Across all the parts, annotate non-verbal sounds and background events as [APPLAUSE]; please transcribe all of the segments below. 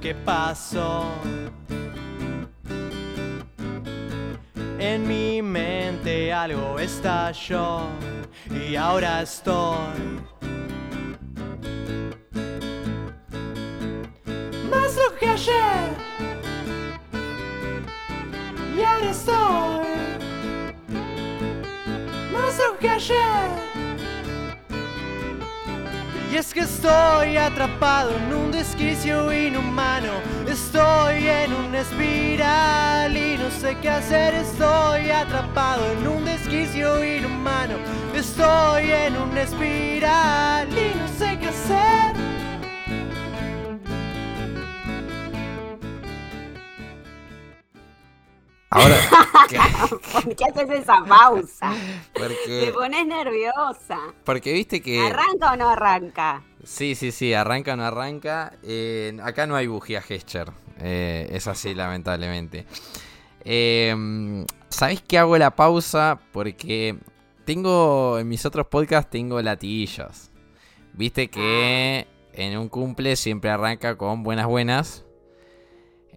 que pasó. En mi mente algo estalló y ahora estoy más lo que ayer y ahora estoy más lo que ayer. Es que estoy atrapado en un desquicio inhumano. Estoy en una espiral y no sé qué hacer. Estoy atrapado en un desquicio inhumano. Estoy en una espiral y no sé qué hacer. Ahora, [LAUGHS] ¿Por qué haces esa pausa? Te pones nerviosa. porque viste que... ¿Arranca o no arranca? Sí, sí, sí, arranca o no arranca. Eh, acá no hay bujía gesture. Eh, es así, lamentablemente. Eh, ¿Sabés qué hago la pausa? Porque tengo, en mis otros podcasts tengo latiguillos. Viste que en un cumple siempre arranca con buenas buenas.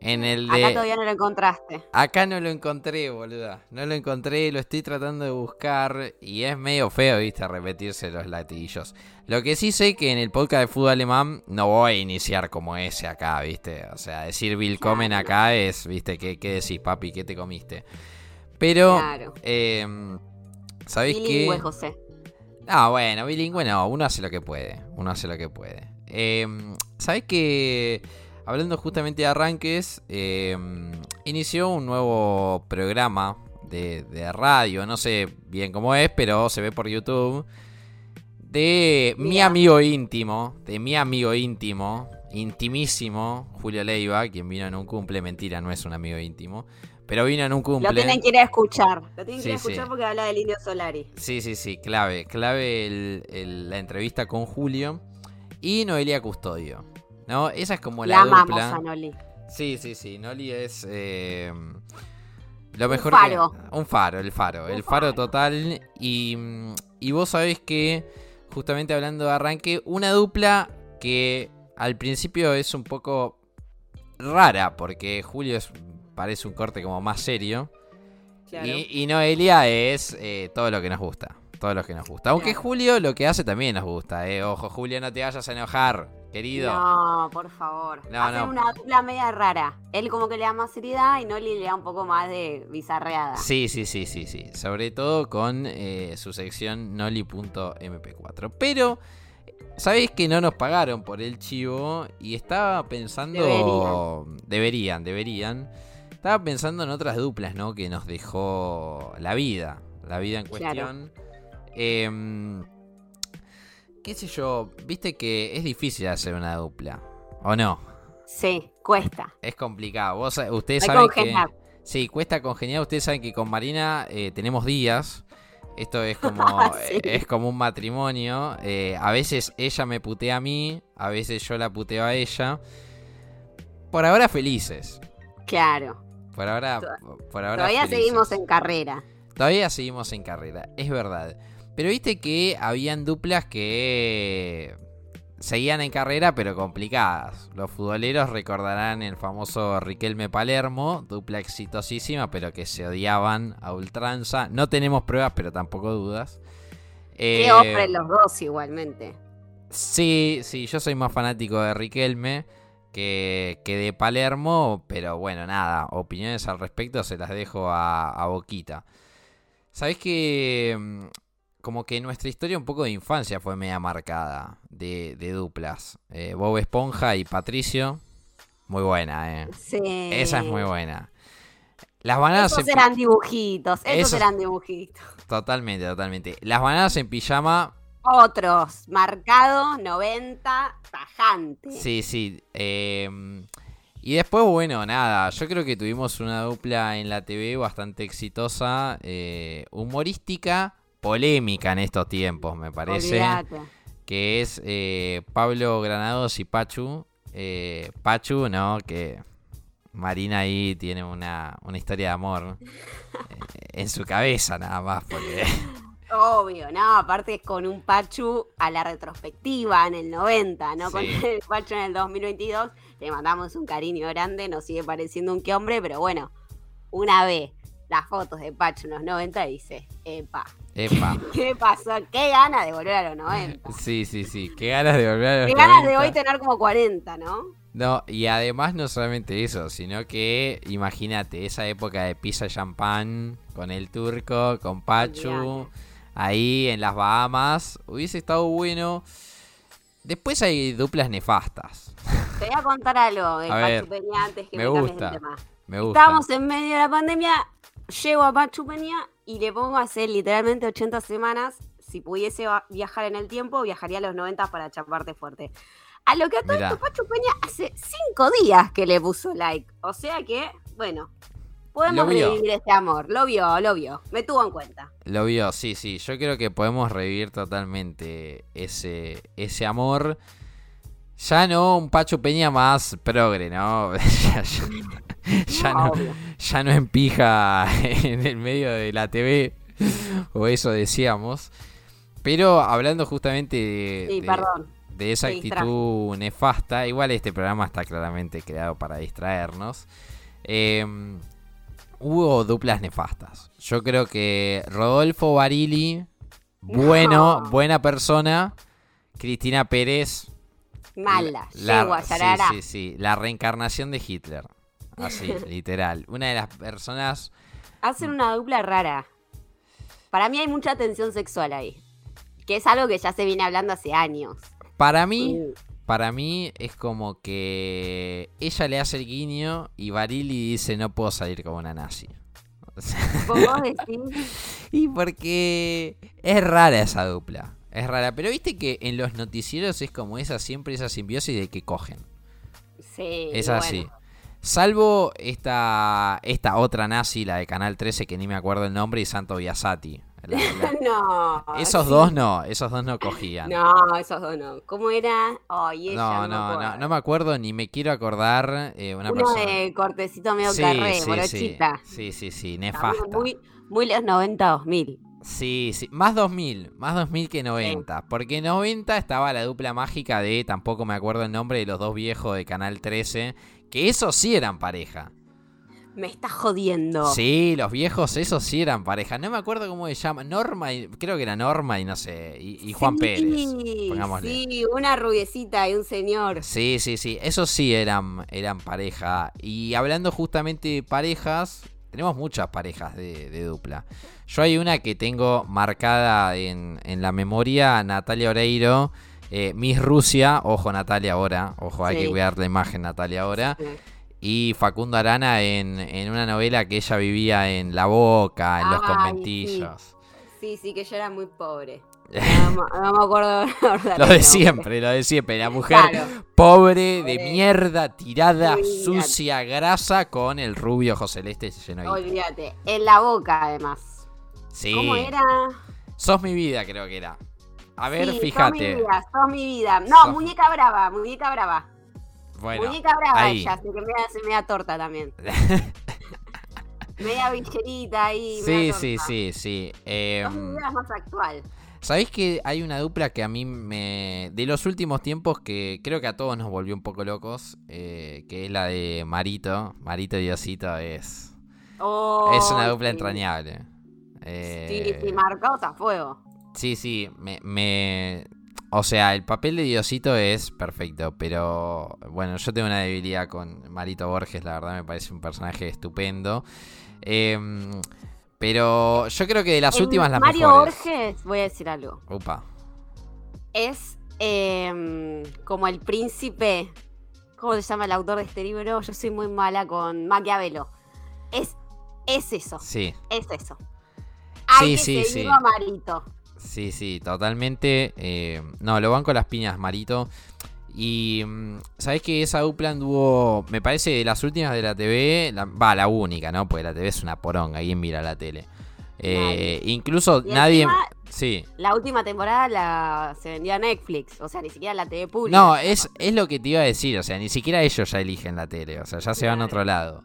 En el de... Acá todavía no lo encontraste. Acá no lo encontré, boluda. No lo encontré, lo estoy tratando de buscar y es medio feo, viste, repetirse los latiguillos. Lo que sí sé que en el podcast de fútbol alemán no voy a iniciar como ese acá, viste. O sea, decir Willkommen acá es, viste, ¿qué, qué decís, papi? ¿Qué te comiste? Pero, Claro. eh, ¿sabés Bilingüe, qué? José. Ah, bueno, bilingüe no, uno hace lo que puede. Uno hace lo que puede. Eh, ¿Sabes que Hablando justamente de arranques, eh, inició un nuevo programa de, de radio, no sé bien cómo es, pero se ve por YouTube. De mi amigo íntimo, de mi amigo íntimo, intimísimo, Julio Leiva, quien vino en un cumple, mentira, no es un amigo íntimo, pero vino en un cumple. Lo tienen que ir a escuchar. Lo tienen que ir a sí. escuchar porque habla del indio Solari. Sí, sí, sí, clave. Clave el- el- la entrevista con Julio y Noelia Custodio. ¿No? Esa es como la, La amamos dupla. a Noli. Sí, sí, sí. Noli es eh, lo mejor faro. que. Un faro, el faro. Un el faro, faro. total. Y, y vos sabés que, justamente hablando de arranque, una dupla que al principio es un poco rara, porque Julio es, parece un corte como más serio. Claro. Y, y Noelia es eh, todo lo que nos gusta. Todo lo que nos gusta. Aunque Claro. Julio lo que hace también nos gusta. Eh. Ojo, Julio, no te vayas a enojar, querido. No, por favor. No, Hacen no. una dupla media rara. Él como que le da más seriedad y Noli le da un poco más de bizarreada. Sí, sí, sí, sí, sí. Sobre todo con eh, su sección noli.mp4. Pero, ¿sabéis que no nos pagaron por el chivo? Y estaba pensando... Deberían, deberían. Estaba pensando en otras duplas, ¿no? Que nos dejó la vida. La vida en Claro. cuestión. ¿Qué sé yo? Viste que es difícil hacer una dupla. ¿O no? Sí, cuesta. Es complicado. Vos, ustedes Hay que saben que... congeniar. Sí, cuesta congeniar. Ustedes saben que con Marina eh, tenemos días. Esto es [LAUGHS] como, Sí. es como un matrimonio. Eh, a veces ella me putea a mí, a veces yo la puteo a ella. Por ahora felices. Claro. Por ahora, por ahora Todavía felices. seguimos en carrera. Todavía seguimos en carrera, es verdad. Pero viste que habían duplas que seguían en carrera pero complicadas. Los futboleros recordarán el famoso Riquelme Palermo, dupla exitosísima pero que se odiaban a ultranza. No tenemos pruebas pero tampoco dudas. Qué Eh, los dos igualmente. Sí, sí, yo soy más fanático de Riquelme que, que de Palermo, pero bueno, nada, opiniones al respecto se las dejo a, a Boquita. Sabés que mm, como que nuestra historia un poco de infancia fue media marcada de, de duplas. Eh, Bob Esponja y Patricio, muy buena, eh. Sí. Esa es muy buena. Las bananas Esos en eran dibujitos, esos Esos- eran dibujitos. Totalmente, totalmente. Las bananas en pijama Otros, marcado 90, tajante. Sí, sí. eh, y después, bueno, nada, yo creo que tuvimos una dupla en la TV bastante exitosa, eh, humorística, polémica en estos tiempos, me parece, Olvídate. que es eh, Pablo Granados y Pachu. Eh, Pachu, ¿no? Que Marina ahí tiene una, una historia de amor eh, en su cabeza nada más, porque... Obvio, no, aparte es con un Pachu a la retrospectiva en el 90, no con [LAUGHS] el Pachu en el 2022. Le mandamos un cariño grande, nos sigue pareciendo un que hombre, pero bueno, una vez las fotos de Pachu en los 90 dice, epa, Epa. [LAUGHS] ¿qué pasó? Qué ganas de volver a los 90. Sí, sí, sí. Qué ganas de volver a los Qué ganas de 90. hoy tener como 40, ¿no? No, y además no solamente eso, sino que imagínate esa época de pizza champán con el turco, con Pachu, ahí en las Bahamas, hubiese estado bueno. Después hay duplas nefastas. [LAUGHS] Te voy a contar algo de Pachu Peña antes que me me, gusta. el tema. Me gusta. Estábamos en medio de la pandemia, llego a Pachu Peña y le pongo a hacer literalmente 80 semanas. Si pudiese viajar en el tiempo, viajaría a los 90 para chaparte fuerte. A lo que a todo Mirá. esto Pachu Peña hace 5 días que le puso like. O sea que, bueno, podemos revivir este amor. Lo vio, lo vio. Me tuvo en cuenta. Lo vio, sí, sí. Yo creo que podemos revivir totalmente ese, ese amor. Ya no un Pacho Peña más progre, ¿no? [LAUGHS] ya, ya- [LAUGHS] ya no, ya no empija [LAUGHS] en el medio de la TV. O eso decíamos. Pero hablando justamente de, Sí, de- perdón. de esa me actitud nefasta, igual este programa está claramente creado para distraernos. eh, hubo duplas nefastas. Yo creo que Rodolfo Barili, bueno, No. buena persona. Cristina Pérez, Mala, la- yegua, sí, yarará. sí, sí, la reencarnación de Hitler. Así, [LAUGHS] literal. Una de las personas. Hacen una dupla rara. Para mí hay mucha tensión sexual ahí. Que es algo que ya se viene hablando hace años. Para mí, para mí es como que ella le hace el guiño y Barili dice no puedo salir como una nazi. Decís, [LAUGHS] y porque es rara esa dupla. Es rara. Pero viste que en los noticieros es como esa siempre esa simbiosis de que cogen. sí. Es bueno. así. Salvo esta, esta otra nazi, la de Canal 13, que ni me acuerdo el nombre, y Santo Biasati. La- la- [LAUGHS] No. Esos sí. dos no, esos dos no cogían. No, esos dos no. ¿Cómo era? Ay, ella. No, no, no, no me acuerdo ni me quiero acordar eh, una Uno persona. de cortecito medio sí, carré, sí, sí, sí, sí, nefasta. Muy, muy los 90 2000. Sí, sí, más 2000, más 2000 que 90. Porque en 90 estaba la dupla mágica de, tampoco me acuerdo el nombre, de los dos viejos de Canal 13, que esos sí eran pareja. Me está jodiendo. Sí, los viejos, esos sí eran pareja. No me acuerdo cómo se llama. Norma, y, creo que era Norma y no sé, y, y Juan Sí, Pérez. pongámosle. Sí, una rubiecita y un señor. Sí, sí, sí, esos sí eran, eran pareja. Y hablando justamente de parejas, tenemos muchas parejas de, de dupla. Yo hay una que tengo marcada en, en la memoria, Natalia Oreiro, eh, Miss Rusia, ojo Natalia ahora, ojo, hay Sí. que cuidar la imagen Natalia ahora. Sí. Y Facundo Arana en, en una novela que ella vivía en La Boca, en los conventillos. Sí, sí, que yo era muy pobre. No, me- [LAUGHS] no me acuerdo. ahora [LAUGHS] Lo de siempre, lo de siempre. La mujer Claro. pobre, de mierda, tirada, Olvídate. sucia, grasa, con el rubio José Celeste lleno de. Olvídate. En la boca, además. Sí. ¿Cómo era? Sos mi vida, creo que era. A ver, Sí, Sos mi fíjate. vida, sos mi vida. No, Sos- muñeca brava, muñeca brava. Bueno, muñeca brava ahí. ella, así que me hace media torta también. [LAUGHS] media villerita ahí. Sí, media sí, torta. sí, sí. Eh, Sos mi vida más actual. ¿Sabéis que hay una dupla que a mí me. de los últimos tiempos que creo que a todos nos volvió un poco locos? eh, que es la de Marito. Marito y Diosito es. Oh, es una dupla sí. entrañable. Sí, Eh, sí, marcados a fuego. Sí, sí, me, me- O sea, el papel de Diosito es perfecto, pero bueno, yo tengo una debilidad con Marito Borges, la verdad me parece un personaje estupendo. Em, pero yo creo que de las En últimas las Mario mejores. Borges, voy a decir algo. Upa. Es em, como el príncipe. ¿Cómo se llama el autor de este libro? Yo soy muy mala con Maquiavelo. Es, es eso, Sí, es eso. Sí, Hay que sí, sí. a Marito. Sí, sí, totalmente. eh, no, lo van con las piñas, Marito. Y mm, sabes que esa dupla anduvo, me parece, de las últimas de la TV, la- va, la única, ¿no? Porque la TV es una poronga, ¿quién mira la tele? Eh, incluso Y nadie... encima, Sí. La última temporada la, se vendía a Netflix, o sea, ni siquiera la TV pública. No, es, es lo que te iba a decir, o sea, ni siquiera ellos ya eligen la tele, o sea, ya se van a otro lado.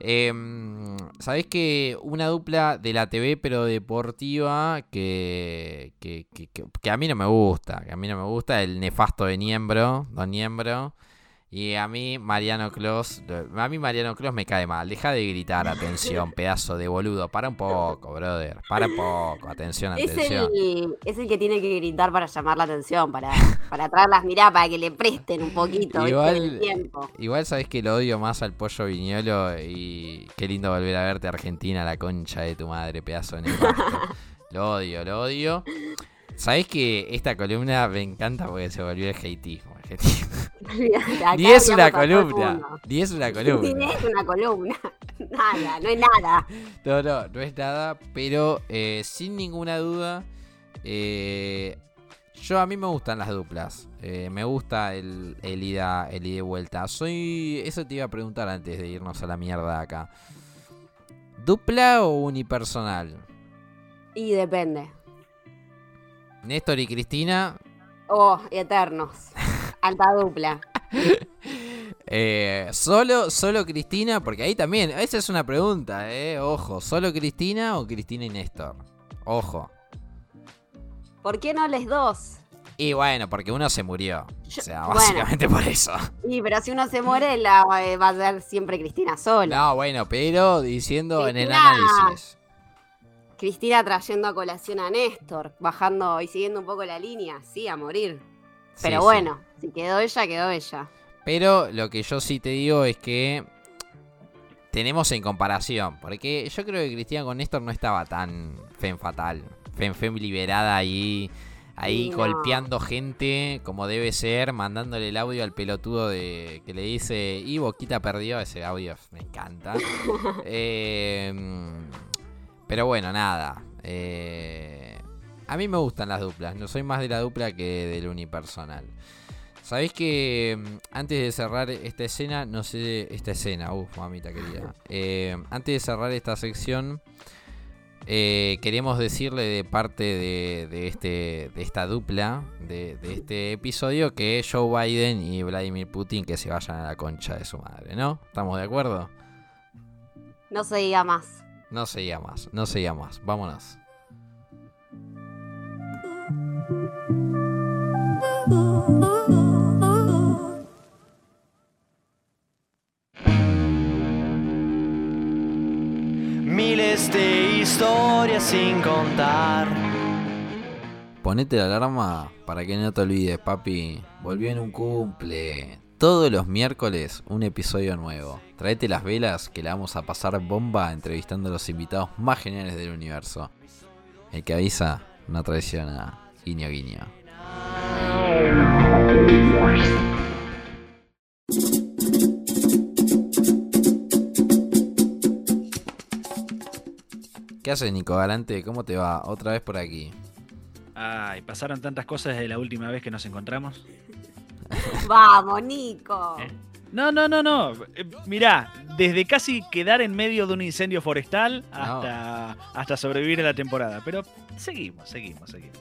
Em, ¿Sabés que una dupla de la TV pero deportiva que, que- que- que a mí no me gusta? Que a mí no me gusta el nefasto de Niembro, Don Niembro. Y a mí Mariano Clos, a mí Mariano Clos me cae mal. Deja de gritar, atención, [LAUGHS] pedazo de boludo. Para un poco, brother. Para un poco, atención, Es atención. el, es el que tiene que gritar para llamar la atención, para, para atraer las miradas, para que le presten un poquito. Igual- tiempo. Igual sabés que lo odio más al pollo viñolo y qué lindo volver a verte Argentina, la concha de tu madre, pedazo de nefasto. [LAUGHS] Lo odio, lo odio. Sabés que esta columna me encanta porque se volvió el hateismo. [LAUGHS] Acá Ni es una columna, ni es una Ni columna. es una columna. [LAUGHS] Nada, no es nada. [LAUGHS] No, no, no es nada, pero eh, sin ninguna duda, eh, yo a mí me gustan las duplas. Eh, me gusta el, el ida, el ida y vuelta. Soy, eso te iba a preguntar antes de irnos a la mierda acá. ¿Dupla o unipersonal? Y depende. Néstor y Cristina, Oh, eternos. Alta dupla. [LAUGHS] eh, solo, solo Cristina, porque ahí también, esa es una pregunta, eh, ojo, ¿solo Cristina o Cristina y Néstor? Ojo. ¿Por qué no les dos? Y bueno, porque uno se murió. Yo- o sea, bueno. básicamente por eso. Sí, pero si uno se muere, la, eh, va a ser siempre Cristina sola. No, bueno, pero diciendo en el análisis. Cristina trayendo a colación a Néstor, bajando y siguiendo un poco la línea, sí, a morir. Pero Sí, sí. bueno, si quedó ella, quedó ella. Pero lo que yo sí te digo es que tenemos en comparación. Porque yo creo que Cristina con Néstor no estaba tan fem fatal. Fem fem liberada ahí. Ahí No. golpeando gente como debe ser, mandándole el audio al pelotudo de que le dice, y Boquita perdió, ese audio me encanta. [LAUGHS] Eh, pero bueno, nada. Eh, a mí me gustan las duplas, no soy más de la dupla que del unipersonal. Sabéis que mm, antes de cerrar esta escena, no sé, esta escena, uff, mamita querida. Eh, antes de cerrar esta sección, eh, queremos decirle de parte de, de este, de esta dupla, de, de este episodio, que Joe Biden y Vladimir Putin que se vayan a la concha de su madre, ¿no? ¿Estamos de acuerdo? No se diga más. No se diga más, no se diga más, vámonos. Miles de historias sin contar. Ponete la alarma para que no te olvides, papi. Volvió en un cumple. Todos los miércoles un episodio nuevo. Traete las velas que la vamos a pasar bomba entrevistando a los invitados más geniales del universo. El que avisa no traiciona. Guiño, guiño. ¿Qué haces, Nico Galante? ¿Cómo te va? Otra vez por aquí. Ay, pasaron tantas cosas desde la última vez que nos encontramos. [LAUGHS] Vamos, Nico. Eh, No, no, no, no. Eh, Mirá, desde casi quedar en medio de un incendio forestal hasta, hasta sobrevivir a la temporada. Pero seguimos, seguimos, seguimos.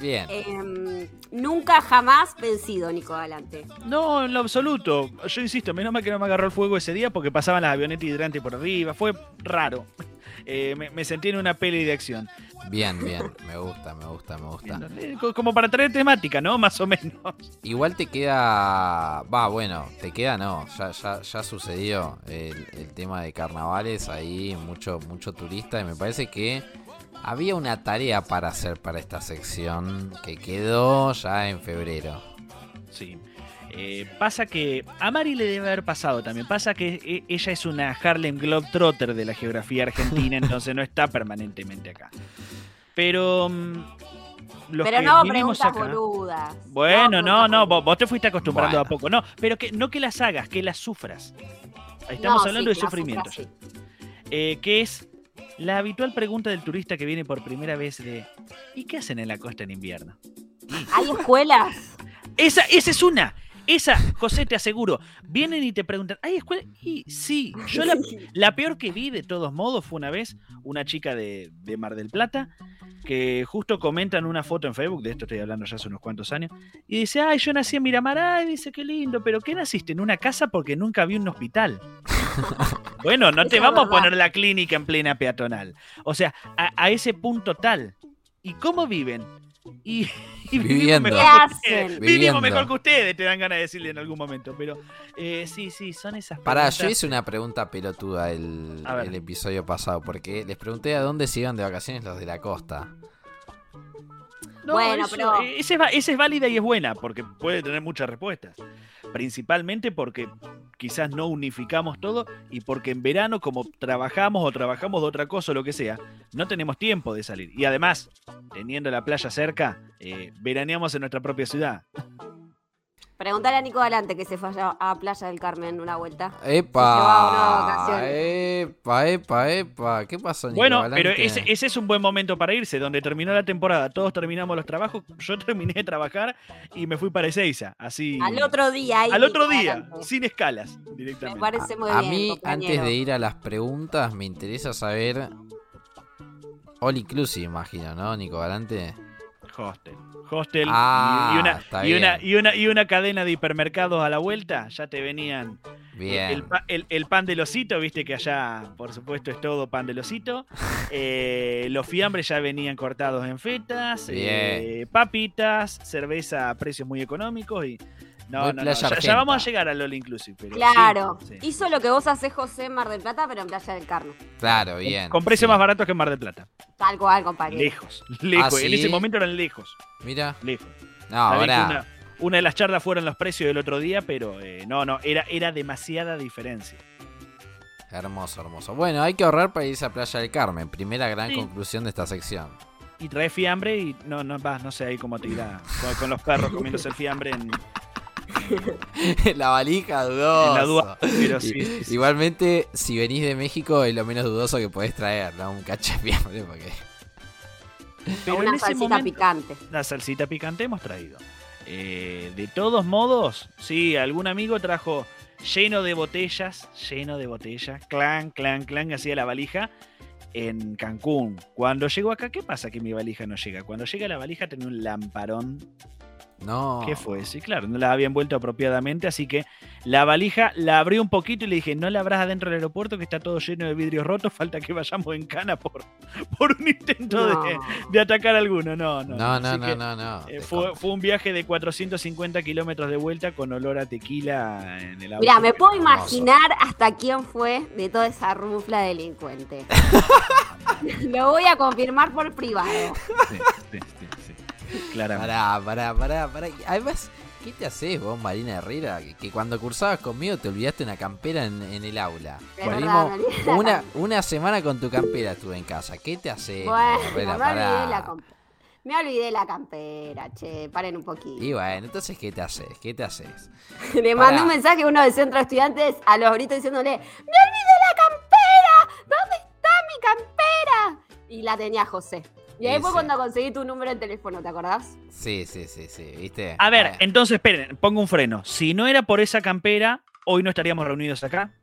Bien. Em, nunca jamás vencido, Nico Galante. No, en lo absoluto. Yo insisto, menos mal que no me agarró el fuego ese día porque pasaban las avionetas hidrantes por arriba. Fue raro. [LAUGHS] Eh, me, me sentí en una peli de acción. Bien, bien. Me gusta, me gusta, me gusta. Co- Como para traer temática, ¿no? Más o menos. Igual te queda. Va, bueno, te queda no. Ya, ya, ya sucedió el, el tema de carnavales. Ahí mucho, mucho turista. Y me parece que había una tarea para hacer para esta sección que quedó ya en febrero. Sí. Eh, pasa que a Mari le debe haber pasado también. Pasa que eh, ella es una Harlem Globetrotter de la geografía argentina, [LAUGHS] entonces no está permanentemente acá. Pero. mm, los Pero que no preguntas acá- boludas. Bueno, no, preguntas no, vos, te fuiste acostumbrando Bueno. a poco. No, pero que no que las hagas, que las sufras. Estamos No, hablando sí, de sufrimiento. sufra. Eh, que es la habitual pregunta del turista que viene por primera vez de ¿y qué hacen en la costa en invierno? Hay escuelas. Esa, esa es una. Esa, José, te aseguro, vienen y te preguntan, ¿hay escuela? Y sí, yo la, [LAUGHS] la peor que vi de todos modos fue una vez una chica de, de Mar del Plata que justo comentan una foto en Facebook, de esto estoy hablando ya hace unos cuantos años, y dice, ay, yo nací en Miramar, ay, dice, qué lindo, pero ¿qué naciste en una casa porque nunca vi un hospital? [LAUGHS] bueno, no te vamos a poner la clínica en plena peatonal. O sea, a, a ese punto tal. ¿Y cómo viven? Y, [LAUGHS] y vivimos Viviendo. mejor ¿Qué que ustedes. hacen? Vivimos Viviendo. mejor que ustedes, te dan ganas de decirle en algún momento. Pero eh, sí, sí, son esas Pará, preguntas. yo hice una pregunta pelotuda el, el episodio pasado, porque les pregunté a dónde se iban de vacaciones los de la costa. No, Bueno, eso, pero- esa, es, va- esa es válida y es buena, porque puede tener muchas respuestas. Principalmente porque quizás no unificamos todo y porque en verano, como trabajamos o trabajamos de otra cosa o lo que sea, no tenemos tiempo de salir. Y además, teniendo la playa cerca, eh, veraneamos en nuestra propia ciudad. Preguntale a Nico Galante que se fue allá a Playa del Carmen una vuelta. una ¡Epa! ¡Epa, epa, epa! ¿Qué pasó, Nico Bueno, Galante? pero ese, ese es un buen momento para irse, donde terminó la temporada, todos terminamos los trabajos, [LAUGHS] yo terminé de trabajar y me fui para Ezeiza, así... Al otro día. ahí, al otro día, Galante. sin escalas, Me directamente. parece muy A bien. mí, compañero. antes de ir a las preguntas, me interesa saber. All inclusive, imagino, ¿no, Nico Galante? Hostel. Hostel y- Ah, y, una, y, una, y, una, y una cadena de hipermercados a la vuelta, ya te venían Bien. el, el- el pan del osito, viste que allá, por supuesto, es todo pan del osito. [LAUGHS] Eh, los fiambres ya venían cortados en fetas, eh, papitas, cerveza a precios muy económicos y... No, no, no, ya, vamos a llegar al All Inclusive. pero Claro. sí. Hizo lo que vos haces, José, en Mar del Plata, pero en Playa del Carmen. Claro, bien. Con precios sí. más baratos que en Mar del Plata. Tal cual, compañero. Lejos, lejos. ¿Ah, En ese momento eran lejos, Mira. lejos. No, ahora. Una, una de las charlas fueron los precios del otro día, pero eh, no, no, era, era demasiada diferencia. Hermoso, hermoso. Bueno, hay que ahorrar para irse a Playa del Carmen. Primera gran Sí. conclusión de esta sección. Y trae fiambre y no, no, vas, no sé ahí cómo te irá [LAUGHS] con, con los perros comiéndose el fiambre en, [LAUGHS] la valija dudosa. en la duda. Pero I- sí, sí, sí. Igualmente, si venís de México, es lo menos dudoso que podés traer, ¿no? Un fiambre, [LAUGHS] porque. Pero una salsita momento, picante. la salsita picante hemos traído. Eh, de todos modos, sí, algún amigo trajo lleno de botellas, lleno de botellas, clan, clan, clan, hacía la valija en Cancún. Cuando llegó acá, ¿qué pasa que mi valija no llega? Cuando llega la valija tenía un lamparón No. ¿Qué fue? Sí, claro, no la había envuelto apropiadamente, así que la valija la abrí un poquito y le dije, no la abras adentro del aeropuerto que está todo lleno de vidrios rotos, falta que vayamos en cana por, [LAUGHS] por un intento No. de, de atacar a alguno. No, no. No, no, no, que, no, no. eh, fue, fue un viaje de 450 kilómetros de vuelta con olor a tequila en el auto. Mira, me puedo imaginar hasta quién fue de toda esa rufla delincuente. [LAUGHS] Lo voy a confirmar por privado. Sí, sí. Claramente. Pará, pará, pará, pará. Además, ¿qué te haces vos, Marina Herrera? Que, que cuando cursabas conmigo te olvidaste una campera en, en el aula. Volvimos- una, una semana con tu campera estuve en casa. ¿Qué te haces, Bueno, Herrera? me olvidé la campera. Me olvidé la campera, che, paren un poquito. Y bueno, entonces, ¿qué te haces? ¿Qué te haces? [LAUGHS] Le mandé un mensaje a uno del centro de estudiantes a los gritos diciéndole, ¡Me olvidé la campera! ¿Dónde está mi campera? Y la tenía José. Y ahí fue sí. cuando conseguí tu número de teléfono, ¿te acordás? Sí, sí, sí, sí, ¿viste? A ver, entonces esperen, pongo un freno. Si no era por esa campera, hoy no estaríamos reunidos acá.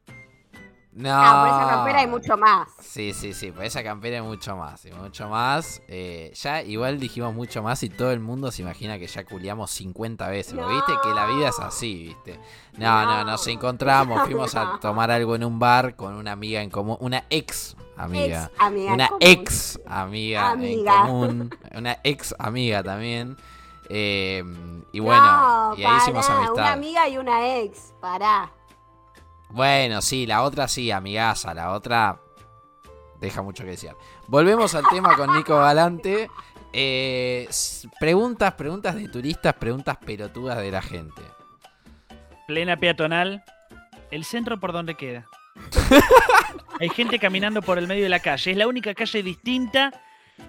No. Ah, por esa campera hay mucho más. Sí, sí, sí, por esa campera hay mucho más, y mucho más. Eh, ya igual dijimos mucho más y todo el mundo se imagina que ya culiamos 50 veces. Viste que la vida es así, viste. No, no, No. nos encontramos, fuimos a [LAUGHS] tomar algo en un bar con una amiga en común, una ex amiga. Ex amiga Una común. ex amiga, Amiga. en común. Una ex amiga también. Eh, y bueno, No, y ahí hicimos amistad. Una amiga y una ex, pará. Bueno, sí, la otra sí, amigaza, la otra deja mucho que decir. Volvemos al tema con Nico [LAUGHS] Galante. Eh, preguntas, preguntas de turistas, preguntas pelotudas de la gente. Plena peatonal. ¿El centro por dónde queda? [LAUGHS] Hay gente caminando por el medio de la calle. Es la única calle distinta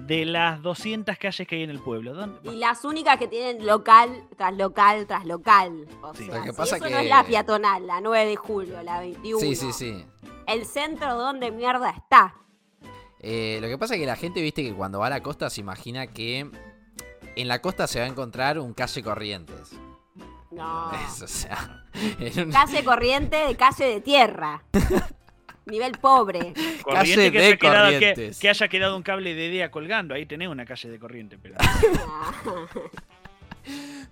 de las 200 calles que hay en el pueblo. ¿Dónde? Y las únicas que tienen local tras local tras local. O Sí. sea, Lo que si pasa eso que- no es la peatonal, la 9 de julio, la 21. Sí, sí, sí. El centro donde mierda está. Eh, lo que pasa es que la gente, viste, que cuando va a la costa se imagina que en la costa se va a encontrar un calle Corrientes. No. Es, o sea, [LAUGHS] en un- Calle corriente de calle de tierra. [LAUGHS] Nivel pobre. Corriente que de haya, quedado, que, haya quedado un cable de DEA colgando. Ahí tenés una calle de corriente. Pero... [LAUGHS] Ah.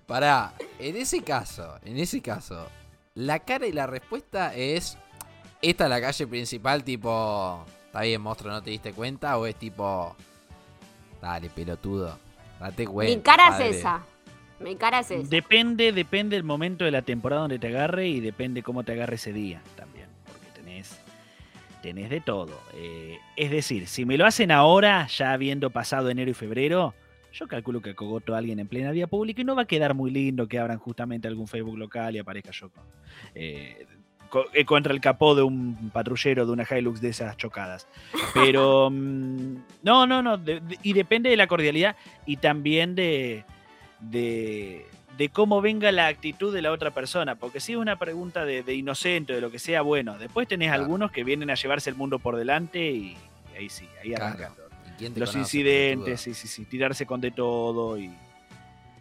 Pará, en ese caso, en ese caso, la cara y la respuesta es. ¿Esta es la calle principal, tipo. Está bien, monstruo, no te diste cuenta? ¿O es tipo. Dale, pelotudo. Date cuenta. Mi cara padre. es esa. Mi cara es esa. Depende, depende el momento de la temporada donde te agarre y depende cómo te agarre ese día también. Porque tenés, tenés de todo. Eh, es decir, si me lo hacen ahora, ya habiendo pasado enero y febrero, yo calculo que cogoto a alguien en plena vía pública y no va a quedar muy lindo que abran justamente algún Facebook local y aparezca yo con, eh, co- eh, contra el capó de un patrullero de una Hilux de esas chocadas. Pero [LAUGHS] mm, no, no, no. de- de- y depende de la cordialidad y también de, de, de cómo venga la actitud de la otra persona. Porque si es una pregunta de, de inocente o de lo que sea, bueno, después tenés Claro. algunos que vienen a llevarse el mundo por delante y, y ahí sí, ahí arranca todo. ¿Y quién te Los conoce, incidentes, sí, sí, sí, tirarse con de todo y,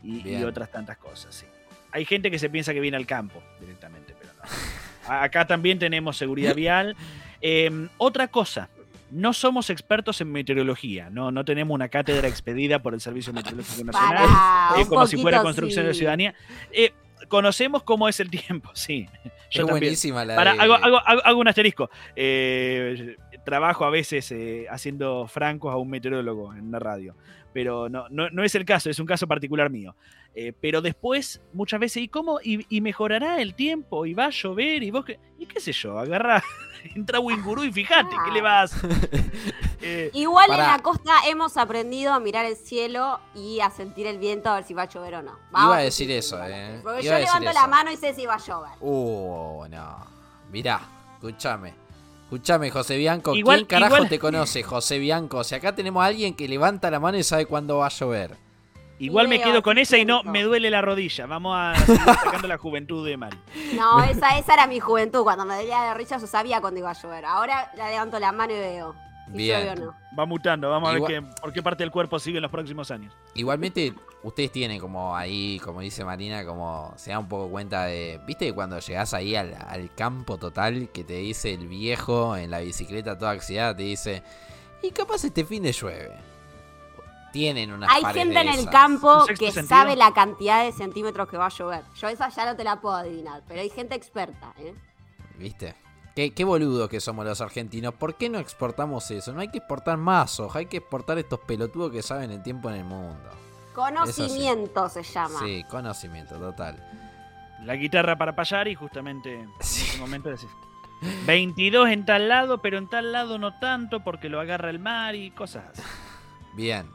y- otras tantas cosas, sí. Hay gente que se piensa que viene al campo directamente, pero no. [LAUGHS] Acá también tenemos seguridad vial. Eh, otra cosa, no somos expertos en meteorología, no, no tenemos una cátedra expedida por el Servicio Meteorológico Nacional, Para, eh, como si fuera construcción de ciudadanía. Eh, conocemos cómo es el tiempo, [LAUGHS] sí. Es Yo también. buenísima la Para, de- hago, hago- hago- hago un asterisco. Eh, trabajo a veces eh, haciendo francos a un meteorólogo en una radio, pero no, no, no es el caso, es un caso particular mío. Eh, pero después, muchas veces, ¿y cómo? Y, y mejorará el tiempo, y va a llover, y vos qué, y qué sé yo, agarra, [LAUGHS] entra Winguru y fíjate, ¿qué le vas? [LAUGHS] Eh, Igual en la costa hemos aprendido a mirar el cielo y a sentir el viento a ver si va a llover o no. Iba a decir eso, eh. Porque Iba yo levanto eso. la mano y sé si va a llover. Uh, no. Mirá, escúchame. Escúchame, José Bianco. Igual- ¿Quién carajo igual- te conoce, José Bianco? Si acá tenemos a alguien que levanta la mano y sabe cuándo va a llover. igual me quedo con esa y no, me duele la rodilla. Vamos a seguir sacando la juventud de Mari. No, esa, esa era mi juventud. Cuando me dolía de risa yo sabía cuándo iba a llover. Ahora la levanto la mano y veo si Bien. llueve o no. Va mutando, vamos a ver qué, por qué parte del cuerpo sigue en los próximos años. Igualmente, ustedes tienen como ahí, como dice Marina, como se da un poco cuenta de. ¿Viste que cuando llegás ahí al, al campo total que te dice el viejo en la bicicleta toda oxidada? Te dice. Y capaz este fin de llueve. Tienen unas Hay gente en el campo ¿Un sexto que sentido? sabe la cantidad de centímetros que va a llover. Yo esa ya no te la puedo adivinar, pero hay gente experta, ¿eh? ¿Viste? Qué, qué boludos que somos los argentinos. ¿Por qué no exportamos eso? No hay que exportar más soja, hay que exportar estos pelotudos que saben el tiempo en el mundo. Conocimiento se llama. Sí, conocimiento total. La guitarra para payar y justamente en ese momento decís 22 en tal lado, pero en tal lado no tanto porque lo agarra el mar y cosas así. Bien.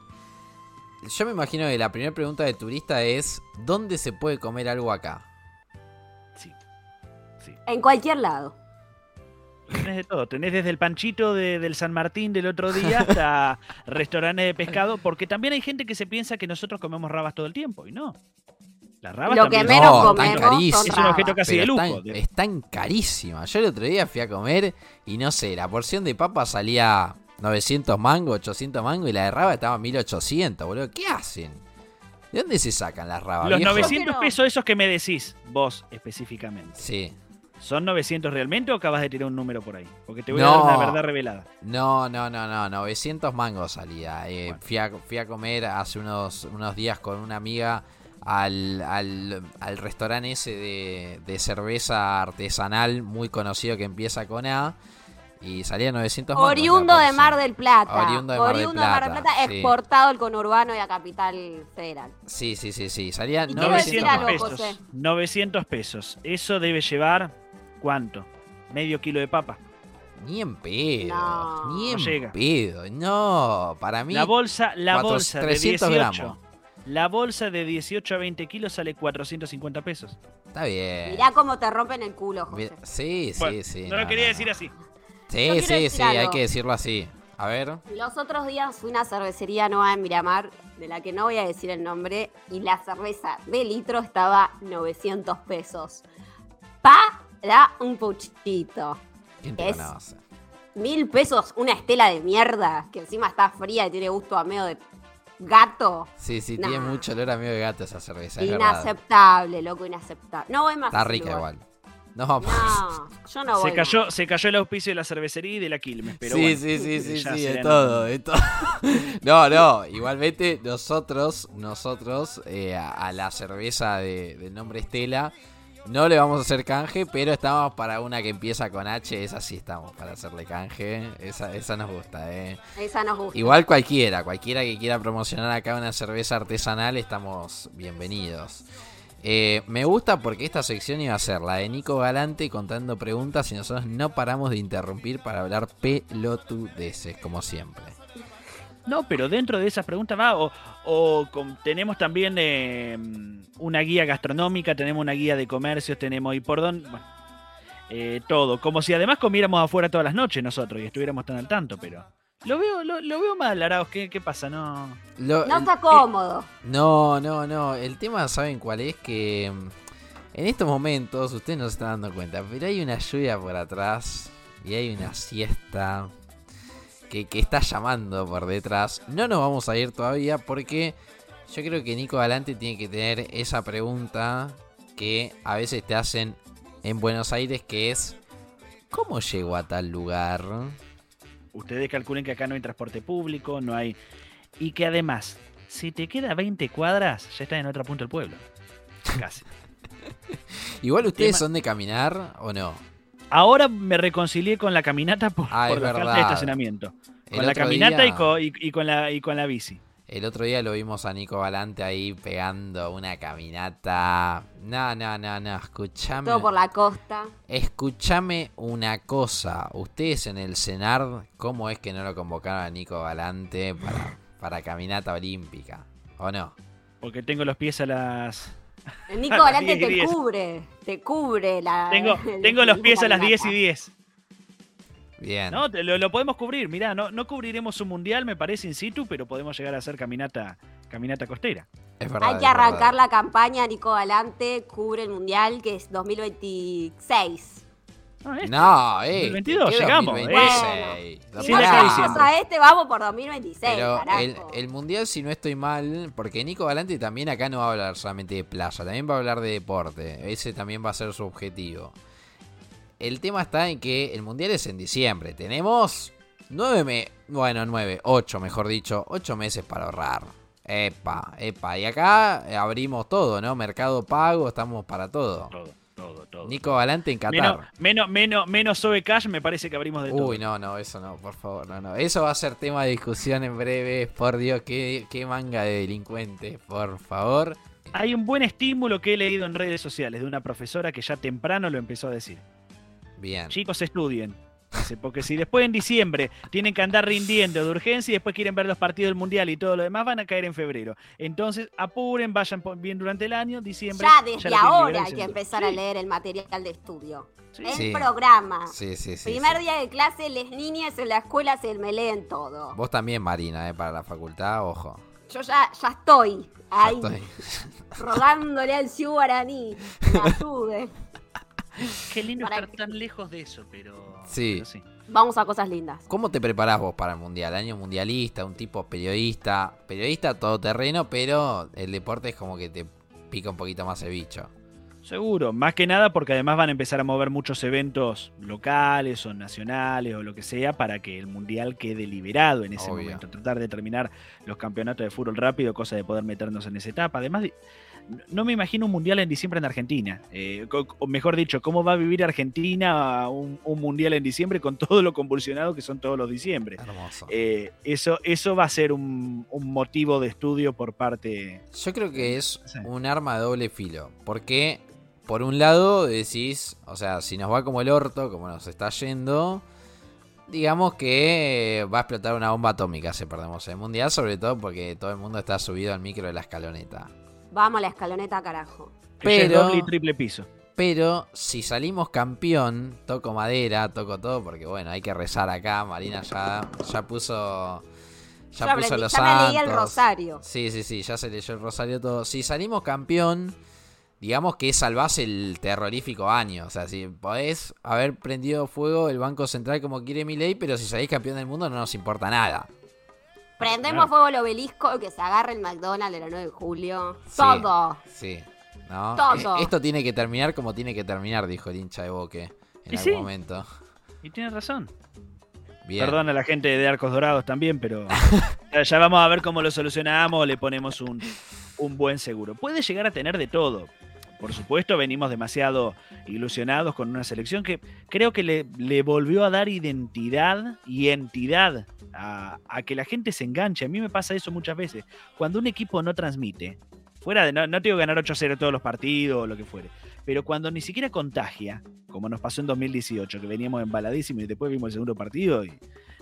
Yo me imagino que la primera pregunta de turista es: ¿dónde se puede comer algo acá? Sí. Sí. En cualquier lado. Tenés de todo. Tenés desde el panchito de- del San Martín del otro día hasta [LAUGHS] restaurantes de pescado, porque también hay gente que se piensa que nosotros comemos rabas todo el tiempo y no. Las rabas Lo que también menos No, son- tan comemos carísimo. son Es un objeto casi de lujo. están, están carísimas. Yo el otro día fui a comer y no sé, la porción de papa salía 900 mangos, 800 mangos y la de raba estaba 1800, boludo. ¿Qué hacen? ¿De dónde se sacan las rabas? Los viejo? 900 Pero- pesos esos que me decís, vos específicamente. Sí. ¿Son 900 realmente o acabas de tirar un número por ahí? Porque te voy No. a dar una verdad revelada. No, no, no, no, 900 mangos salía. Eh, Bueno. fui, a, fui a comer hace unos, unos días con una amiga al, al, al restaurante ese de, de cerveza artesanal muy conocido que empieza con A. Y salía 900 mangos. Oriundo de. Mar del Plata. Oriundo de Mar del Plata, sí. exportado al conurbano y a Capital Federal. Sí, sí, sí, sí. Salía Y quiero decir 900 algo, mangos. pesos. José. 900 pesos. Eso debe llevar, ¿cuánto? Medio kilo de papa. Ni en pedo. No. Ni No en llega. pedo. No, para mí. La bolsa, la cuatro- bolsa de 300 18. gramos. La bolsa de 18 a 20 kilos sale 450 pesos. Está bien. Mirá cómo te rompen el culo, José. Sí, sí, Bueno, sí. no, lo quería decir así. Yo Sí, sí, sí, hay que decirlo así. A ver. Los otros días fui a una cervecería nueva en Miramar, de la que no voy a decir el nombre, y la cerveza de litro estaba 900 pesos. Para un puchito. ¿Quién te Es- conoce? Mil pesos, una estela de mierda, que encima está fría y tiene gusto a medio de gato. Sí, sí, Nah. tiene mucho olor a medio de gato esa cerveza. Es verdad. Inaceptable, loco, inaceptable. No voy más. Está rica lugar. igual. No, No, yo no voy. Se cayó, más. se cayó el auspicio de la cervecería y de la Quilmes, pero sí, bueno, sí, sí, sí, ya sí, de todo, de todo. [LAUGHS] No, no, igualmente nosotros, nosotros eh, a, a la cerveza de, del nombre Estela no le vamos a hacer canje, pero estamos para una que empieza con H, esa sí estamos para hacerle canje, esa, esa nos gusta, eh. Esa nos gusta. Igual cualquiera, cualquiera que quiera promocionar acá una cerveza artesanal, estamos bienvenidos. Eh, me gusta porque esta sección iba a ser la de Nico Galante contando preguntas y nosotros no paramos de interrumpir para hablar pelotudeces, como siempre. No, pero dentro de esas preguntas va, o, o con- tenemos también eh, una guía gastronómica, tenemos una guía de comercios, tenemos y por dónde, bueno, eh, todo, como si además comiéramos afuera todas las noches nosotros y estuviéramos tan al tanto, pero lo veo, lo, lo veo mal, Arauz, ¿qué, qué pasa? No, Lo- No está cómodo. no, no, no. El tema, ¿saben cuál es? Que mm, en estos momentos, ustedes no se están dando cuenta, pero hay una lluvia por atrás y hay una siesta que, que está llamando por detrás. No nos vamos a ir todavía porque yo creo que Nico Galante tiene que tener esa pregunta que a veces te hacen en Buenos Aires, que es ¿cómo llego a tal lugar? ustedes calculen que acá no hay transporte público, no hay... Y que además, si te queda 20 cuadras, ya estás en otro punto del pueblo. [LAUGHS] Casi. Igual ustedes Tema- son de caminar o no. Ahora me reconcilié con la caminata por, Ah, por es la de estacionamiento. El Con la caminata y, con la, y con la bici. El otro día lo vimos a Nico Galante ahí pegando una caminata. No, no, no, no, escuchame. Todo por la costa. Escuchame una cosa. Ustedes en el CENAR, ¿cómo es que no lo convocaron a Nico Galante para, para caminata olímpica? ¿O no? Porque tengo los pies a las. El Nico A las Galante 10 y te 10. cubre. Te cubre la. [LAUGHS] Tengo, el- tengo los la pies a las 10 y caminata. 10. Bien. No, te- lo, lo podemos cubrir. Mirá, no, no cubriremos un mundial, me parece in situ, pero podemos llegar a hacer caminata, caminata costera. Es verdad. Hay que es verdad. arrancar la campaña Nico Galante cubre el mundial que es 2026. No, este. No, eh. 2022, ¿qué llegamos, 2026? Si No de acá a llegamos diciembre. a este, vamos por 2026. Pero el, el mundial, si no estoy mal, porque Nico Galante también acá no va a hablar solamente de playa, también va a hablar de deporte. Ese también va a ser su objetivo. El tema está en que el mundial es en diciembre. Tenemos nueve me bueno, nueve, ocho, mejor dicho, ocho meses para ahorrar. Epa, epa. Y acá abrimos todo, ¿no? Mercado pago, estamos para todo. Todo, todo, todo. Nico Galante en menos, Qatar. menos, menos, menos Sobe Cash me parece que abrimos de todo. Uy, no, no, eso no, por favor, no, no. Eso va a ser tema de discusión en breve. Por Dios, qué, qué manga de delincuentes, por favor. Hay un buen estímulo que he leído en redes sociales de una profesora que ya temprano lo empezó a decir. Bien. Chicos, estudien. Dice, porque si después en diciembre tienen que andar rindiendo de urgencia y después quieren ver los partidos del mundial y todo lo demás, van a caer en febrero. Entonces, apuren, vayan bien durante el año, diciembre. ya desde ahora hay que empezar a leer el material de estudio. sí. El Sí. programa. Sí, sí, sí. Primer sí. día de clase, las niñas en la escuela se me leen todo. Vos también, Marina, eh, para la facultad, ojo. Yo ya, ya estoy Ya ahí, estoy. rogándole al Ciu Guaraní que me [LAUGHS] ayude. Qué lindo Para estar que- tan lejos de eso, pero. Sí. pero sí. Vamos a cosas lindas. ¿Cómo te preparás vos para el mundial? Año mundialista, un tipo periodista. Periodista todoterreno, pero el deporte es como que te pica un poquito más el bicho. Seguro, más que nada porque además van a empezar a mover muchos eventos locales o nacionales o lo que sea para que el mundial quede liberado en ese Obvio. momento. Tratar de terminar los campeonatos de fútbol rápido, cosa de poder meternos en esa etapa. Además, de- no me imagino un mundial en diciembre en Argentina. Eh, o mejor dicho, cómo va a vivir Argentina un, un mundial en diciembre con todo lo convulsionado que son todos los diciembre. Hermoso. Eh, eso, eso va a ser un, un motivo de estudio por parte. Yo creo que es Sí. un arma de doble filo. Porque, por un lado, decís, o sea, si nos va como el orto, como nos está yendo, digamos que va a explotar una bomba atómica si perdemos el mundial, sobre todo porque todo el mundo está subido al micro de la escaloneta. Vamos a la escaloneta, carajo. Pero- doble y triple piso. Pero si salimos campeón, toco madera, toco todo, porque bueno, hay que rezar acá. Marina ya, ya puso. Ya, Ya puso aprendí, los ya me leí el santos. rosario. Sí, sí, sí, ya se leyó el rosario todo. Si salimos campeón, digamos que salvás el terrorífico año. O sea, si podés haber prendido fuego el Banco Central como quiere mi ley, pero si salís campeón del mundo no nos importa nada. Prendemos fuego el obelisco, que se agarre el McDonald's el 9 de julio. Sí. Todo. Sí. ¿No? Todo. Eh, Esto tiene que terminar como tiene que terminar, dijo el hincha de Boque en Y algún sí. momento. Y tiene razón. Bien. Perdón a la gente de Arcos Dorados también, pero [LAUGHS] ya, ya vamos a ver cómo lo solucionamos, le ponemos un, un buen seguro. Puede llegar a tener de todo. Por supuesto, venimos demasiado ilusionados con una selección que creo que le, volvió a dar identidad y entidad a, a que la gente se enganche. A mí me pasa eso muchas veces. Cuando un equipo no transmite, fuera de no, no tengo que ganar 8-0 todos los partidos o lo que fuere, pero cuando ni siquiera contagia, como nos pasó en 2018, que veníamos embaladísimos y después vimos el segundo partido y